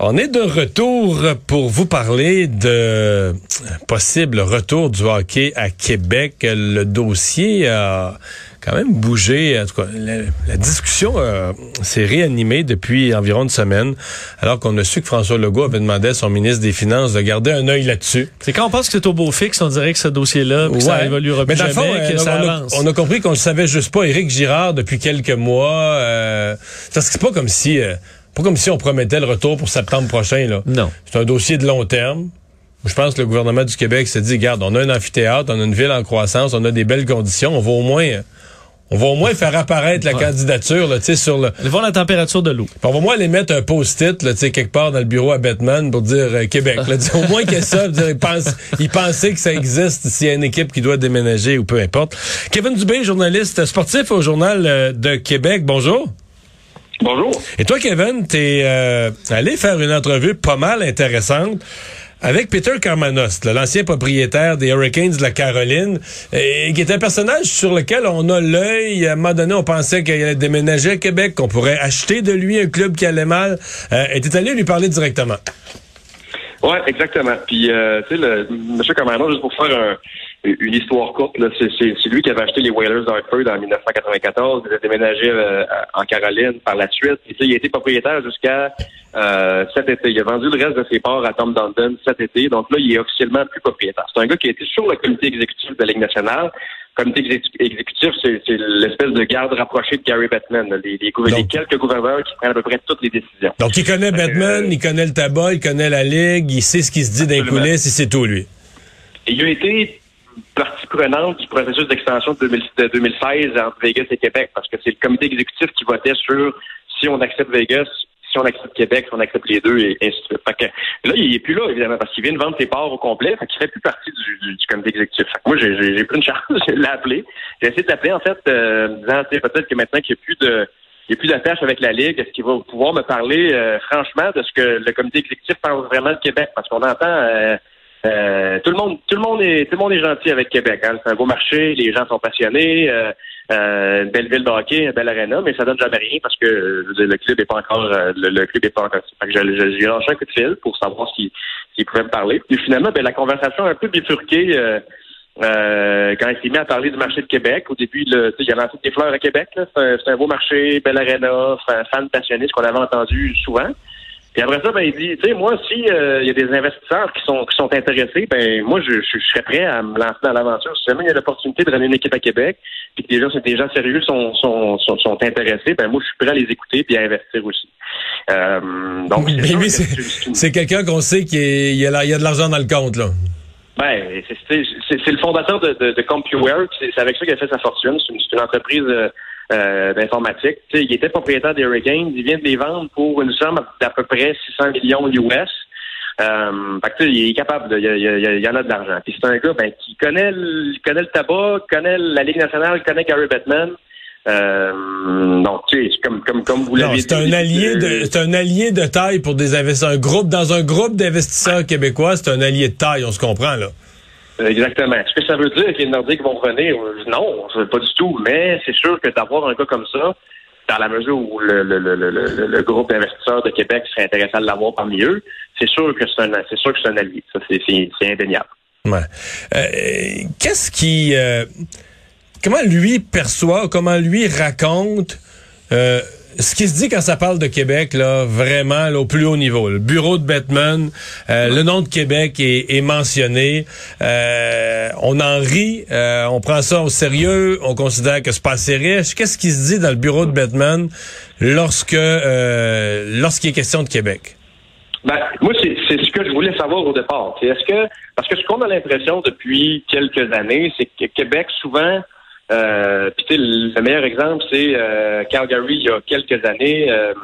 On est de retour pour vous parler de possible retour du hockey à Québec. Le dossier a quand même bougé. En tout cas, la, discussion euh, s'est réanimée depuis environ une semaine, alors qu'on a su que François Legault avait demandé à son ministre des Finances de garder un œil là-dessus. C'est quand on pense que c'est au beau fixe, on dirait que ce dossier-là, ouais. ça évoluera plus jamais, fond, que euh, ça on, avance. A, on a compris qu'on le savait juste pas. Éric Girard, depuis quelques mois, euh, parce que c'est pas comme si... Pas comme si on promettait le retour pour septembre prochain. Là. Non. C'est un dossier de long terme. Je pense que le gouvernement du Québec s'est dit, regarde, on a un amphithéâtre, on a une ville en croissance, on a des belles conditions, on va au moins... On va au moins faire apparaître la ouais. candidature là, sur le. Allez voir la température de l'eau. On va au moins aller mettre un post-it là, quelque part dans le bureau à Batman pour dire euh, Québec. Là, au moins qu'il y ait ça. Dire, il, pense, il pensait que ça existe s'il y a une équipe qui doit déménager ou peu importe. Kevin Dubé, journaliste sportif au Journal euh, de Québec. Bonjour. Bonjour. Et toi, Kevin, t'es euh, allé faire une entrevue pas mal intéressante avec Peter Carmanos, l'ancien propriétaire des Hurricanes de la Caroline, qui est un personnage sur lequel on a l'œil. À un moment donné, on pensait qu'il allait déménager à Québec, qu'on pourrait acheter de lui un club qui allait mal. Euh, et t'es allé lui parler directement? Oui, exactement. Puis, euh, tu sais, M. Carmanos, juste pour faire un, une histoire courte, c'est, lui qui avait acheté les Whalers d'Hartford en 1994. Il a déménagé euh, en Caroline par la suite. Il a été propriétaire jusqu'à euh, cet été. Il a vendu le reste de ses parts à Tom Dundon cet été. Donc là, il est officiellement plus propriétaire. C'est un gars qui a été sur le comité exécutif de la Ligue nationale. Le comité exécutif, c'est, l'espèce de garde rapprochée de Gary Bettman. Les, les, Donc, les, quelques gouverneurs qui prennent à peu près toutes les décisions. Donc, il connaît Bettman, il connaît le tabac, il connaît la Ligue, il sait ce qui se dit dans les coulisses et c'est tout, lui. Il a été partie prenante du processus d'extension de, 2016 entre Vegas et Québec, parce que c'est le comité exécutif qui votait sur si on accepte Vegas, si on accepte Québec, si on accepte les deux, et ainsi de suite. Là, il est plus là, évidemment, parce qu'il vient de vendre ses parts au complet, fait qu'il fait plus partie du, du, du comité exécutif. Fait que moi, j'ai pris une chance, je l'ai appelé. J'ai essayé de l'appeler, en fait, euh, disant, peut-être que maintenant qu'il n'y a plus de il n'y a plus d'attache avec la Ligue. Est-ce qu'il va pouvoir me parler euh, franchement de ce que le comité exécutif pense vraiment de Québec? Parce qu'on entend euh, euh, tout le monde, tout le monde est, tout le monde est gentil avec Québec. Hein. C'est un beau marché, les gens sont passionnés, euh, euh, belle ville de hockey, une belle arena, mais ça donne jamais rien parce que le club est pas encore, le, le, club est pas encore. Fait j'ai lancé un coup de fil pour savoir s'il si, pouvait me parler. Puis finalement, ben, la conversation a un peu bifurqué. Euh, euh, quand il s'est mis à parler du marché de Québec, au début, il a lancé des fleurs à Québec. C'est un, un, beau marché, belle arena, fan passionné, ce qu'on avait entendu souvent. Puis après ça, ben, il dit, tu sais, moi, si euh, il y a des investisseurs qui sont qui sont intéressés, ben moi, je, je, serais prêt à me lancer dans l'aventure. Si jamais il y a l'opportunité de ramener une équipe à Québec, puis que des gens, des gens sérieux sont, sont, sont, sont, intéressés, ben moi, je suis prêt à les écouter puis à investir aussi. Euh, donc, lui, c'est quelqu'un qu'on sait qu'il y, a, il y a de l'argent dans le compte, là. Ben, c'est le fondateur de, de, de CompuWare. C'est avec ça qu'il a fait sa fortune. C'est une, une, entreprise euh, euh, d'informatique. il était propriétaire des Hurricanes. Il vient de les vendre pour une somme d'à peu près 600 millions US. Euh, fait que, il est capable, de, il, y, y en a de l'argent. Puis c'est un gars ben, qui connaît le, connaît le tabac, connaît la Ligue nationale, connaît Gary Bettman. Euh, donc, tu sais, comme, comme, comme vous l'avez dit. C'est un allié de, c'est un allié de taille pour des investisseurs. Un groupe, dans un groupe d'investisseurs québécois, c'est un allié de taille, on se comprend, là. Exactement. Est-ce que ça veut dire que les Nordiques vont revenir? Non, pas du tout. Mais c'est sûr que d'avoir un gars comme ça, dans la mesure où le, le, le, le, groupe d'investisseurs de Québec serait intéressant de l'avoir parmi eux, c'est sûr que c'est un, c'est sûr que c'est un allié. Ça, c'est, c'est, indéniable. Ouais. Euh, qu'est-ce qui, euh, comment lui perçoit, comment lui raconte euh, ce qui se dit quand ça parle de Québec, là, vraiment là, au plus haut niveau. Le bureau de Batman, euh, le nom de Québec est, est mentionné. Euh, on en rit, euh, on prend ça au sérieux, on considère que c'est pas assez riche. Qu'est-ce qui se dit dans le bureau de Batman lorsque euh, lorsqu'il est question de Québec? Ben, moi, c'est ce que je voulais savoir au départ. Est-ce que parce que ce qu'on a l'impression depuis quelques années, c'est que Québec souvent euh, le meilleur exemple, c'est euh, Calgary il y a quelques années. Euh,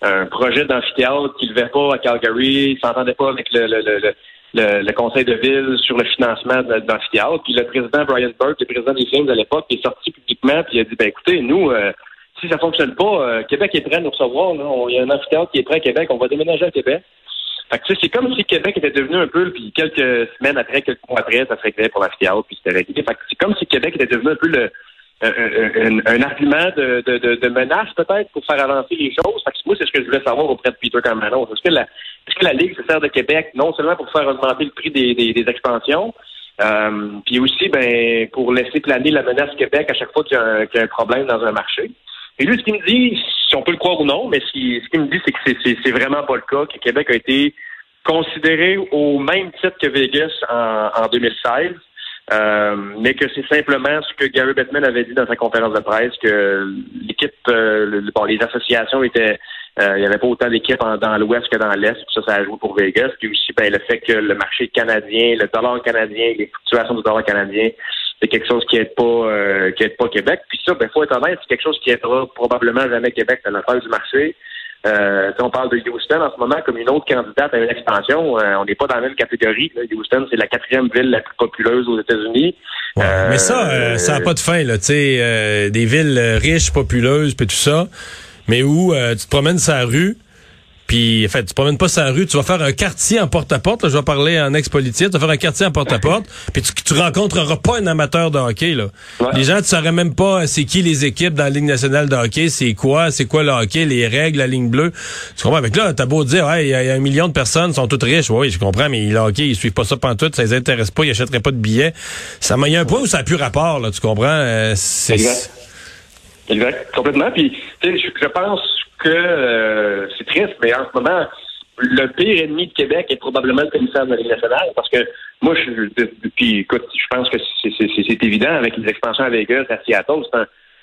un projet d'amphithéâtre qui ne levait pas à Calgary, il s'entendait pas avec le, le, le, le, le conseil de ville sur le financement de, d'amphithéâtre. Puis le président Brian Burke, le président des Flames à l'époque, est sorti publiquement puis il a dit ben écoutez, nous, euh, si ça fonctionne pas, euh, Québec est prêt à nous recevoir. Là. il y a un amphithéâtre qui est prêt à Québec, on va déménager à Québec. Fait que c'est comme si Québec était devenu un peu, puis quelques semaines après, quelques mois après, ça se réglait pour l'amphithéâtre, puis c'était réglé. Fait que c'est comme si Québec était devenu un peu le un, un, argument de, de, de, menace peut-être pour faire avancer les choses. Fait que moi, c'est ce que je voulais savoir auprès de Peter Cameron. Est-ce que la, est-ce que la Ligue se sert de Québec non seulement pour faire augmenter le prix des, des, des expansions, euh, puis aussi ben pour laisser planer la menace Québec à chaque fois qu'il y, a un, problème dans un marché? Et lui, ce qu'il me dit, si on peut le croire ou non, mais ce qu'il me dit, c'est que c'est vraiment pas le cas, que Québec a été considéré au même titre que Vegas en, en 2016. Euh, mais que c'est simplement ce que Gary Bettman avait dit dans sa conférence de presse, que l'équipe, euh, bon, les associations étaient, euh, il n'y avait pas autant d'équipes dans l'Ouest que dans l'Est, ça, ça a joué pour Vegas. Puis aussi, ben, le fait que le marché canadien, le dollar canadien, les fluctuations du dollar canadien, c'est quelque chose qui n'aide pas, qui aide pas Québec. Puis ça, ben, faut être honnête, c'est quelque chose qui aidera probablement jamais Québec dans l'affaire du marché. Euh, on parle de Houston en ce moment comme une autre candidate à une expansion. Euh, on n'est pas dans la même catégorie. Houston, c'est la quatrième ville la plus populeuse aux États-Unis. mais ça, euh, ça n'a pas de fin. Là, des villes riches, populeuses, puis tout ça, mais où tu te promènes sur la rue, puis, en fait, tu promènes pas sa rue, tu vas faire un quartier en porte-à-porte. je vais parler en ex-politique. Tu vas faire un quartier en porte-à-porte. puis tu, tu rencontreras pas un amateur de hockey. Là. Les gens, tu saurais même pas c'est qui les équipes dans la Ligue nationale de hockey, c'est quoi, c'est quoi le hockey, les règles, la ligne bleue. Tu comprends? Avec là, t'as beau dire, ouais, il y, a un million de personnes, sont toutes riches. Oui, je comprends, mais le hockey, ils suivent pas ça pantoute, ça les intéresse pas, ils achèteraient pas de billets. Ça il y a un point où ça a plus rapport, là, tu comprends? Euh, c'est... Exact. Exact. Complètement. Puis, je, je pense que euh, mais en ce moment, le pire ennemi de Québec est probablement le commissaire de la Ligue nationale, parce que moi, je, écoute, je pense que c'est évident avec les expansions à Vegas, à Seattle,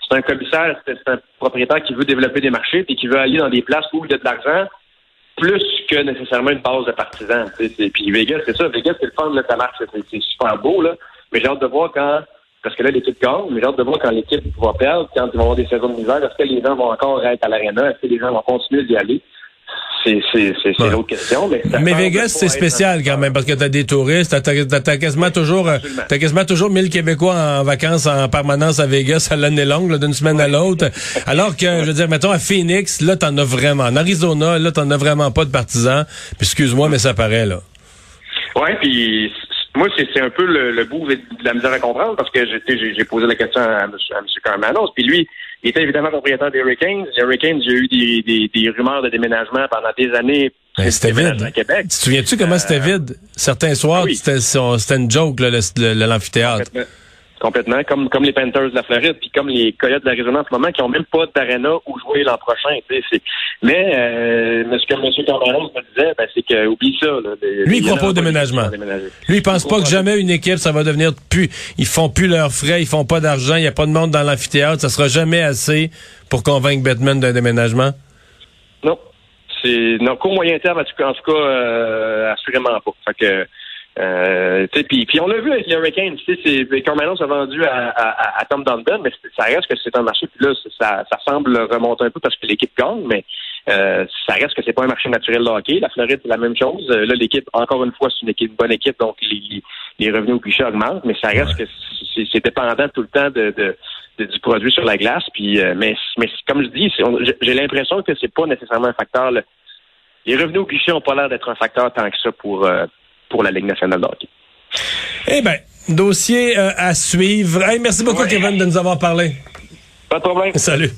c'est un, commissaire, c'est un propriétaire qui veut développer des marchés puis qui veut aller dans des places où il y a de l'argent plus que nécessairement une base de partisans. Puis Vegas, c'est ça. Vegas, c'est le fun, de ça marche, c'est super beau, là. Mais j'ai hâte de voir quand parce que là, l'équipe gagne, mais j'ai hâte de voir quand l'équipe va perdre, quand ils vont avoir des saisons de misère, est-ce que les gens vont encore être à l'aréna? Est-ce que les gens vont continuer d'y aller? C'est, l'autre question. Mais, Vegas, c'est spécial quand même, parce que t'as des touristes, t'as, quasiment toujours, t'as quasiment toujours 1000 Québécois en vacances en permanence à Vegas à l'année longue, d'une semaine à l'autre. Alors que, je veux dire, mettons, à Phoenix, là, t'en as vraiment. En Arizona, là, t'en as vraiment pas de partisans. Puis excuse-moi, mais ça paraît, là. Ouais, puis moi, c'est un peu le, le, bout de la misère à comprendre parce que j'ai posé la question à, M. Carmanos. Puis lui, il était évidemment propriétaire des Hurricanes. Les Hurricanes, il y a eu des, des, des rumeurs de déménagement pendant des années. Ben, c'était vide. À Québec. Tu te souviens-tu comment c'était euh, vide? Certains soirs, c'était une joke, l'amphithéâtre. Complètement, comme, comme les Panthers de la Floride, puis comme les Coyotes de l'Arizona en ce moment, qui n'ont même pas d'aréna où jouer l'an prochain. Mais euh, ce que M. Cameron me disait, ben, c'est que oublie ça. Là, Lui, il croit pas au déménagement. Lui, il pense pas que jamais une équipe, ça va devenir plus. Ils font plus leurs frais, ils font pas d'argent, il n'y a pas de monde dans l'amphithéâtre, ça sera jamais assez pour convaincre Batman d'un déménagement? Non. C'est non, qu'au moyen terme, en tout cas, euh, assurément pas. Fait que euh, puis, puis on l'a vu avec les Hurricanes, c'est Carmelo s'est vendu à, à, à, Tom Dundon, mais ça reste que c'est un marché, puis là, ça, ça semble remonter un peu parce que l'équipe gagne, mais euh, ça reste que c'est pas un marché naturel de hockey. La Floride, c'est la même chose. Euh, là, l'équipe, encore une fois, c'est une équipe, bonne équipe, donc les, les revenus au guichet augmentent, mais ça reste que c'est dépendant tout le temps de, de, du produit sur la glace. Puis, euh, mais, mais comme je dis, j'ai l'impression que c'est pas nécessairement un facteur. les revenus au guichet ont pas l'air d'être un facteur tant que ça pour pour la Ligue nationale de hockey. Eh bien, dossier euh, à suivre. merci beaucoup, Kevin, de nous avoir parlé. Pas de problème. Salut.